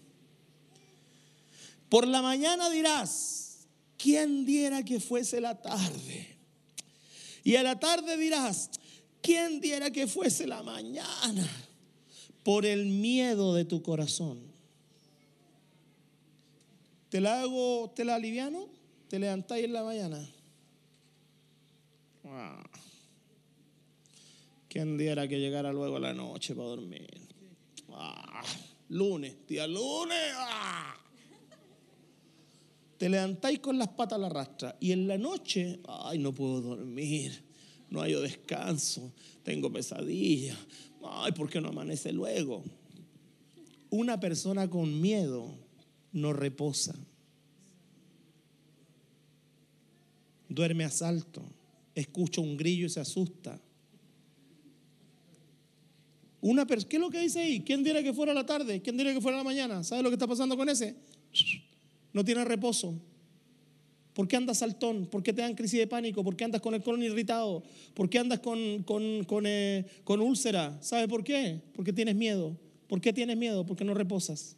Por la mañana dirás, ¿quién diera que fuese la tarde? Y a la tarde dirás, ¿quién diera que fuese la mañana? Por el miedo de tu corazón. ¿Te la hago, te la aliviano? Te levantáis en la mañana. ¿Quién diera que llegara luego la noche para dormir? Ah, lunes, día lunes. Ah. Te levantáis con las patas a la rastra y en la noche, ay, no puedo dormir, no hay descanso, tengo pesadilla. Ay, ¿por qué no amanece luego? Una persona con miedo no reposa. Duerme a salto, escucha un grillo y se asusta. Una ¿Qué es lo que dice ahí? ¿Quién diría que fuera la tarde? ¿Quién diría que fuera la mañana? ¿Sabe lo que está pasando con ese? No tiene reposo. ¿Por qué andas saltón? ¿Por qué te dan crisis de pánico? ¿Por qué andas con el colon irritado? ¿Por qué andas con, con, con, eh, con úlcera? ¿Sabe por qué? Porque tienes miedo. ¿Por qué tienes miedo? Porque no reposas.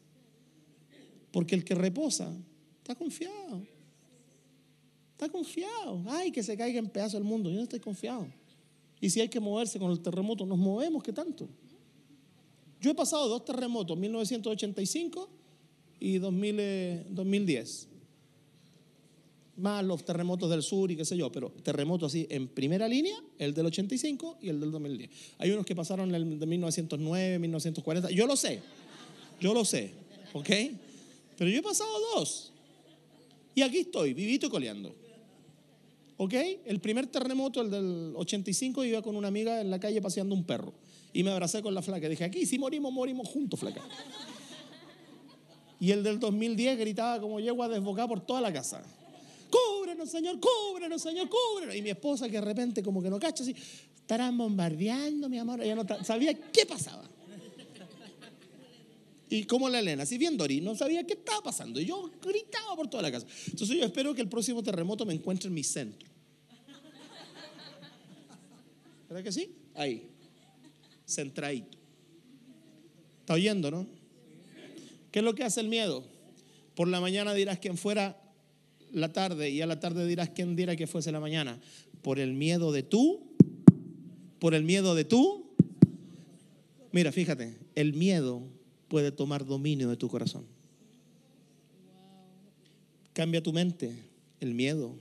Porque el que reposa está confiado. Está confiado. Ay, que se caiga en pedazos el mundo. Yo no estoy confiado. Y si hay que moverse con el terremoto, nos movemos, ¿qué tanto? Yo he pasado dos terremotos, 1985 y 2010. Eh, Más los terremotos del sur y qué sé yo, pero terremotos así en primera línea, el del 85 y el del 2010. Hay unos que pasaron el de 1909, 1940. Yo lo sé, yo lo sé, ¿ok? Pero yo he pasado dos. Y aquí estoy, vivito y coleando. ¿Ok? El primer terremoto, el del 85, iba con una amiga en la calle paseando un perro. Y me abracé con la flaca. Dije, aquí si morimos, morimos juntos, flaca. Y el del 2010 gritaba como yegua desbocada por toda la casa. Cúbrenos, Señor, cúbrenos, Señor, cúbrenos. Y mi esposa que de repente como que no cacha así, estarán bombardeando, mi amor. Ella no sabía qué pasaba. Y como la Elena, así bien Dori, no sabía qué estaba pasando. Y yo gritaba por toda la casa. Entonces yo espero que el próximo terremoto me encuentre en mi centro. ¿Verdad que sí? Ahí centradito. ¿Está oyendo, no? ¿Qué es lo que hace el miedo? Por la mañana dirás quién fuera la tarde y a la tarde dirás quién diera que fuese la mañana. Por el miedo de tú, por el miedo de tú. Mira, fíjate, el miedo puede tomar dominio de tu corazón. Cambia tu mente, el miedo.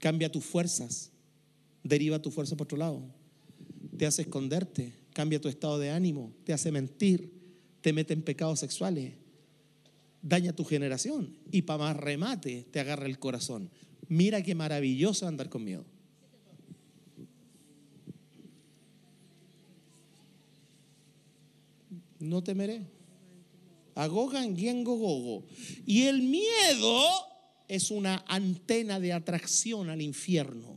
Cambia tus fuerzas, deriva tu fuerza por otro lado te hace esconderte, cambia tu estado de ánimo, te hace mentir, te mete en pecados sexuales, daña tu generación y para más remate te agarra el corazón. Mira qué maravilloso andar con miedo. No temeré. Agogan gogo. Y el miedo es una antena de atracción al infierno.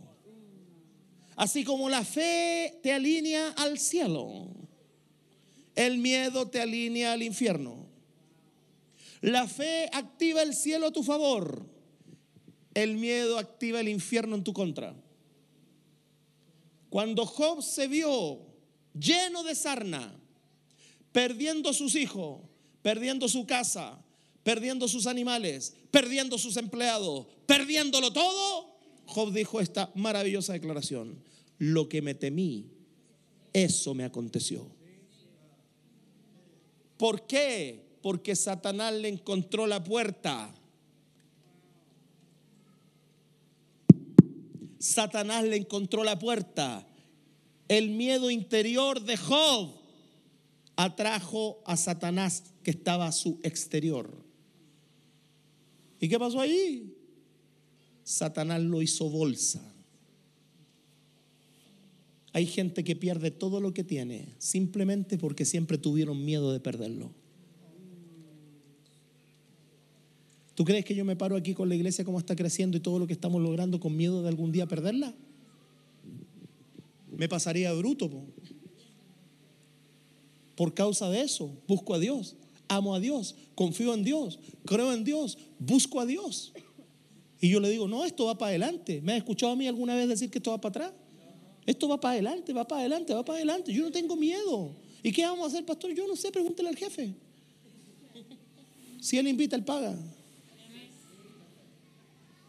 Así como la fe te alinea al cielo, el miedo te alinea al infierno. La fe activa el cielo a tu favor el miedo activa el infierno en tu contra. Cuando Job se vio lleno de sarna, perdiendo sus hijos, perdiendo su casa, perdiendo sus animales, perdiendo sus empleados, perdiéndolo todo, Job dijo esta maravillosa declaración, lo que me temí, eso me aconteció. ¿Por qué? Porque Satanás le encontró la puerta. Satanás le encontró la puerta. El miedo interior de Job atrajo a Satanás que estaba a su exterior. ¿Y qué pasó ahí? Satanás lo hizo bolsa. Hay gente que pierde todo lo que tiene simplemente porque siempre tuvieron miedo de perderlo. ¿Tú crees que yo me paro aquí con la iglesia como está creciendo y todo lo que estamos logrando con miedo de algún día perderla? Me pasaría bruto. Por causa de eso, busco a Dios, amo a Dios, confío en Dios, creo en Dios, busco a Dios. Y yo le digo, no, esto va para adelante. ¿Me has escuchado a mí alguna vez decir que esto va para atrás? Esto va para adelante, va para adelante, va para adelante. Yo no tengo miedo. ¿Y qué vamos a hacer, pastor? Yo no sé, pregúntele al jefe. Si él invita, él paga.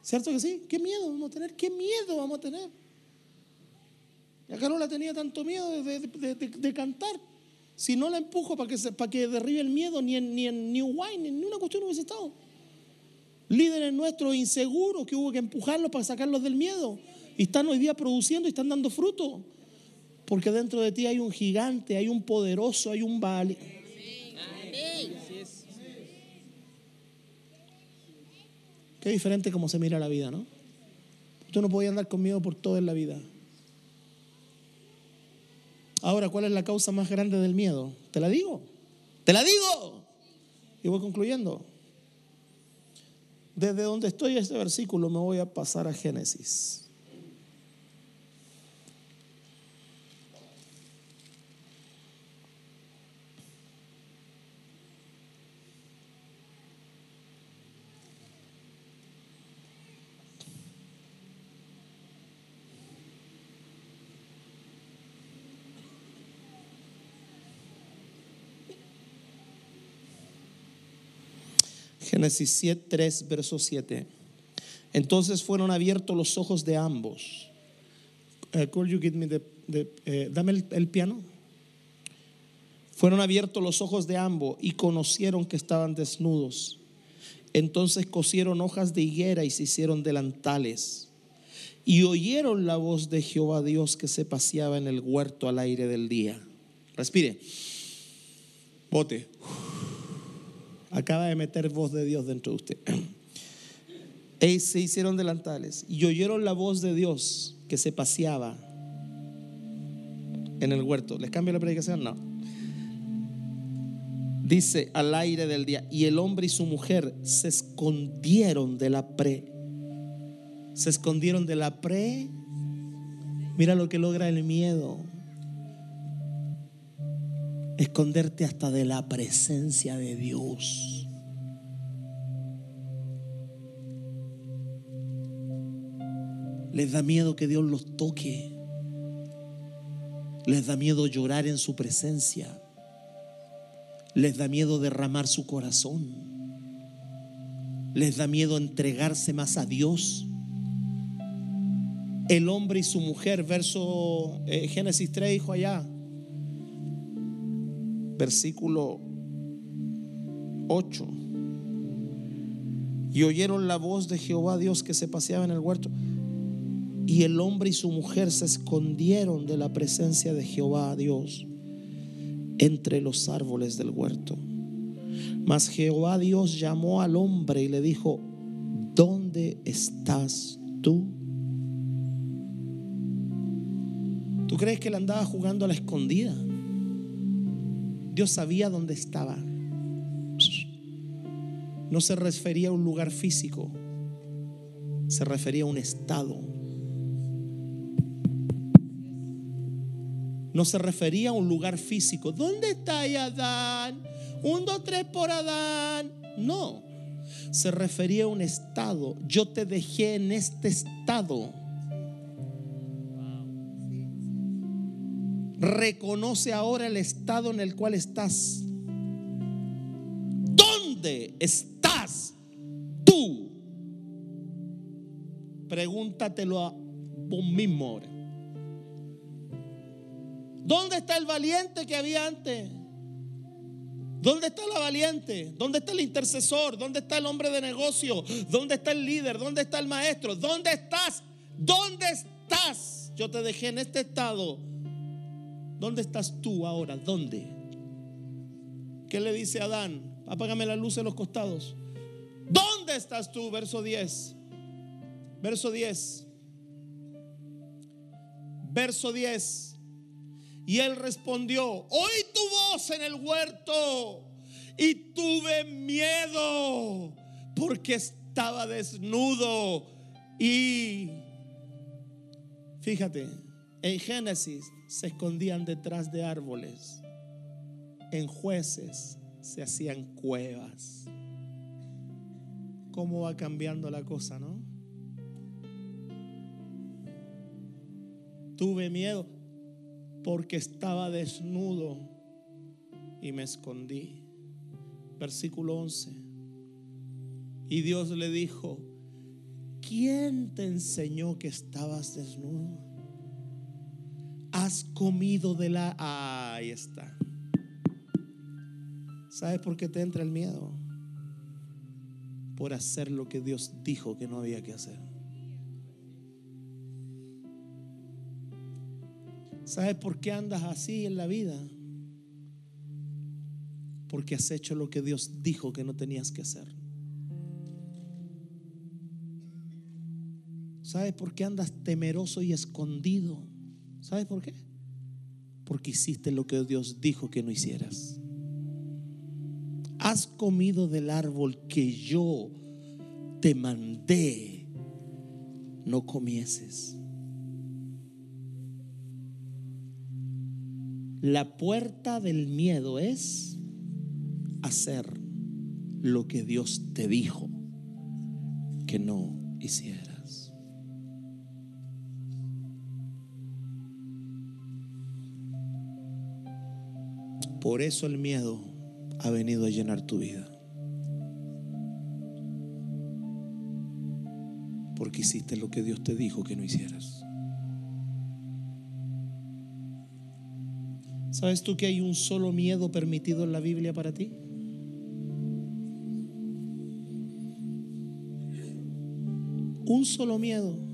¿Cierto que sí? ¿Qué miedo vamos a tener? ¿Qué miedo vamos a tener? Acá no la tenía tanto miedo de, cantar. Si no la empujo para que, para que derribe el miedo, ni en, ni en New Wine, ni en una cuestión hubiese estado. Líderes nuestros inseguros que hubo que empujarlos para sacarlos del miedo. Y están hoy día produciendo y están dando fruto. Porque dentro de ti hay un gigante, hay un poderoso, hay un vale. Qué diferente como se mira la vida, ¿no? Tú no podías andar conmigo por toda la vida. Ahora, ¿cuál es la causa más grande del miedo? Te la digo. Te la digo. Y voy concluyendo. Desde donde estoy este versículo me voy a pasar a Génesis. Génesis 7, 3, verso 7. Entonces fueron abiertos los ojos de ambos. Uh, you give me the, uh, dame el, el piano. Fueron abiertos los ojos de ambos y conocieron que estaban desnudos. Entonces cosieron hojas de higuera y se hicieron delantales. Y oyeron la voz de Jehová Dios que se paseaba en el huerto al aire del día. Respire. Bote acaba de meter voz de Dios dentro de usted. Y se hicieron delantales y oyeron la voz de Dios que se paseaba en el huerto. ¿Les cambio la predicación? No. Dice al aire del día, y el hombre y su mujer se escondieron de la pre. Se escondieron de la pre. Mira lo que logra el miedo. Esconderte hasta de la presencia de Dios. Les da miedo que Dios los toque. Les da miedo llorar en su presencia. Les da miedo derramar su corazón. Les da miedo entregarse más a Dios. El hombre y su mujer, verso eh, Génesis 3 dijo allá, versículo 8. Y oyeron la voz de Jehová Dios que se paseaba en el huerto. Y el hombre y su mujer se escondieron de la presencia de Jehová Dios entre los árboles del huerto. Mas Jehová Dios llamó al hombre y le dijo, ¿dónde estás tú? ¿Tú crees que él andaba jugando a la escondida? Dios sabía dónde estaba. No se refería a un lugar físico, se refería a un estado. No se refería a un lugar físico. ¿Dónde está Adán? Un, dos, tres por Adán. No. se refería a un estado. Yo te dejé en este estado. Reconoce ahora el estado en el cual estás. ¿Dónde estás tú? Pregúntatelo a vos mismo ahora. ¿Dónde está el valiente que había antes? ¿Dónde está la valiente? ¿Dónde está el intercesor? ¿Dónde está el hombre de negocio? ¿Dónde está el líder? ¿Dónde está el maestro? ¿Dónde estás? ¿Dónde estás? Yo te dejé en este estado. ¿Dónde estás tú ahora? ¿Dónde? ¿Qué le dice Adán? Apágame la luz en los costados. ¿Dónde estás tú? Verso 10. Verso 10. Verso 10. Y él respondió, oí tu voz en el huerto y tuve miedo porque estaba desnudo. Y fíjate, en Génesis se escondían detrás de árboles, en jueces se hacían cuevas. ¿Cómo va cambiando la cosa, no? Tuve miedo porque estaba desnudo y me escondí. Versículo 11. Y Dios le dijo, ¿quién te enseñó que estabas desnudo? Has comido de la... ahí está. ¿Sabes por qué te entra el miedo? Por hacer lo que Dios dijo que no había que hacer. ¿Sabes por qué andas así en la vida? Porque has hecho lo que Dios dijo que no tenías que hacer. ¿Sabes por qué andas temeroso y escondido? ¿Sabes por qué? Porque hiciste lo que Dios dijo que no hicieras. Has comido del árbol que yo te mandé, no comieses. La puerta del miedo es hacer lo que Dios te dijo que no hicieras. Por eso el miedo ha venido a llenar tu vida. Porque hiciste lo que Dios te dijo que no hicieras. ¿Sabes tú que hay un solo miedo permitido en la Biblia para ti? Un solo miedo.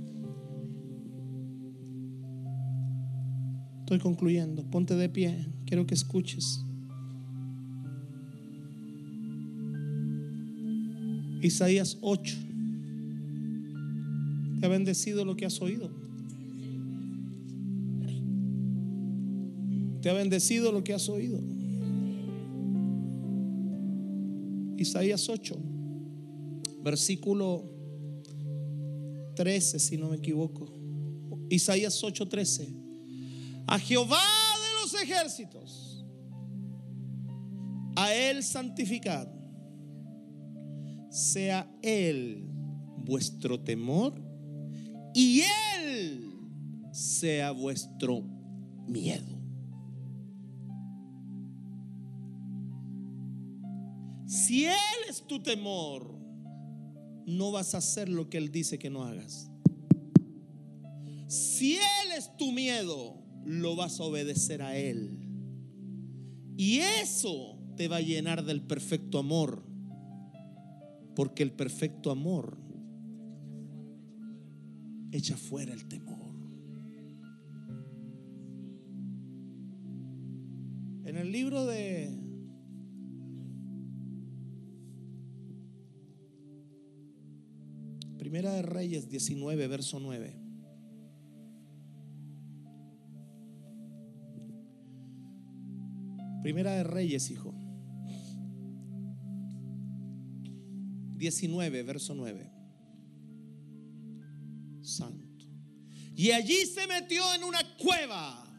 Estoy concluyendo. Ponte de pie. Quiero que escuches. Isaías 8. Te ha bendecido lo que has oído. Te ha bendecido lo que has oído. Isaías 8, versículo 13, si no me equivoco. Isaías 8, 13. A Jehová de los ejércitos, a Él santificad, sea Él vuestro temor y Él sea vuestro miedo. Si Él es tu temor, no vas a hacer lo que Él dice que no hagas. Si Él es tu miedo, lo vas a obedecer a Él. Y eso te va a llenar del perfecto amor. Porque el perfecto amor echa fuera el temor. En el libro de Primera de Reyes 19, verso 9. Primera de Reyes, hijo. 19, verso 9. Santo. Y allí se metió en una cueva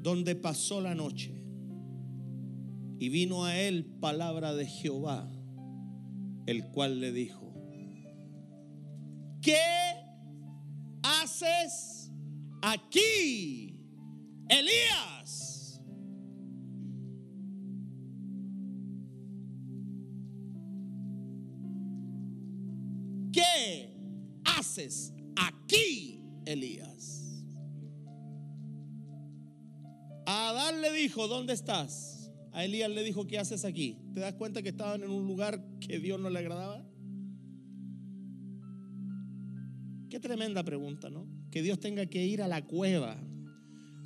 donde pasó la noche. Y vino a él palabra de Jehová el cual le dijo, ¿qué haces aquí, Elías? Aquí, Elías? A Adán le dijo, ¿dónde estás? A Elías le dijo, ¿qué haces aquí? ¿Te das cuenta que estaban en un lugar que Dios no le agradaba? Qué tremenda pregunta, ¿no? Que Dios tenga que ir a la cueva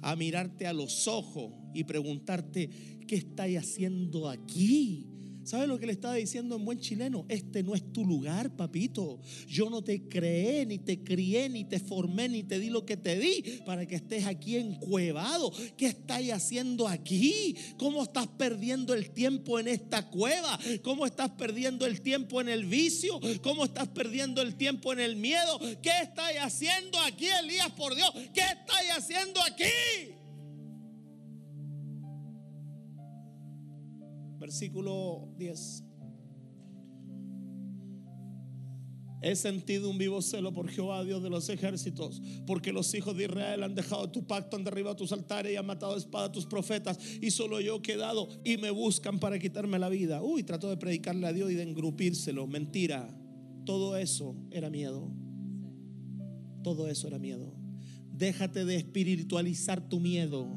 a mirarte a los ojos y preguntarte, ¿qué estáis haciendo aquí? ¿Sabes lo que le estaba diciendo en buen chileno? Este no es tu lugar, papito. Yo no te creé, ni te crié, ni te formé, ni te di lo que te di para que estés aquí encuevado. ¿Qué estáis haciendo aquí? ¿Cómo estás perdiendo el tiempo en esta cueva? ¿Cómo estás perdiendo el tiempo en el vicio? ¿Cómo estás perdiendo el tiempo en el miedo? ¿Qué estáis haciendo aquí, Elías, por Dios? ¿Qué estáis haciendo aquí? Versículo 10. He sentido un vivo celo por Jehová, Dios de los ejércitos, porque los hijos de Israel han dejado tu pacto, han derribado tus altares y han matado a espada a tus profetas, y solo yo he quedado y me buscan para quitarme la vida. Uy, trato de predicarle a Dios y de engrupírselo. Mentira. Todo eso era miedo. Todo eso era miedo. Déjate de espiritualizar tu miedo.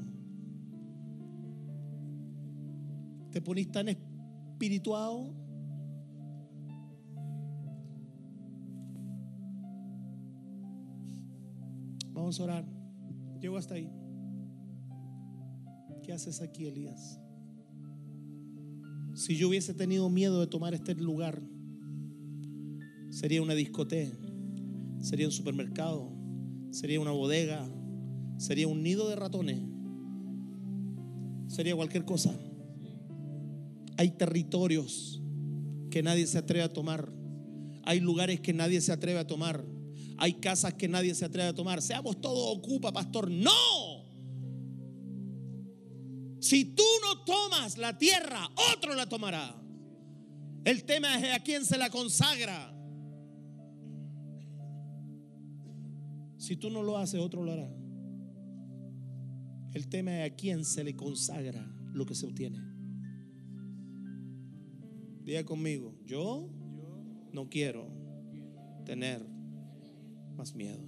¿Te ponís tan espirituado? Vamos a orar. Llego hasta ahí. ¿Qué haces aquí, Elías? Si yo hubiese tenido miedo de tomar este lugar, sería una discoteca, sería un supermercado, sería una bodega, sería un nido de ratones, sería cualquier cosa. Hay territorios que nadie se atreve a tomar. Hay lugares que nadie se atreve a tomar. Hay casas que nadie se atreve a tomar. Seamos todos ocupa, pastor. No. Si tú no tomas la tierra, otro la tomará. El tema es a quién se la consagra. Si tú no lo haces, otro lo hará. El tema es a quién se le consagra lo que se obtiene. Diga conmigo, yo no quiero tener más miedo.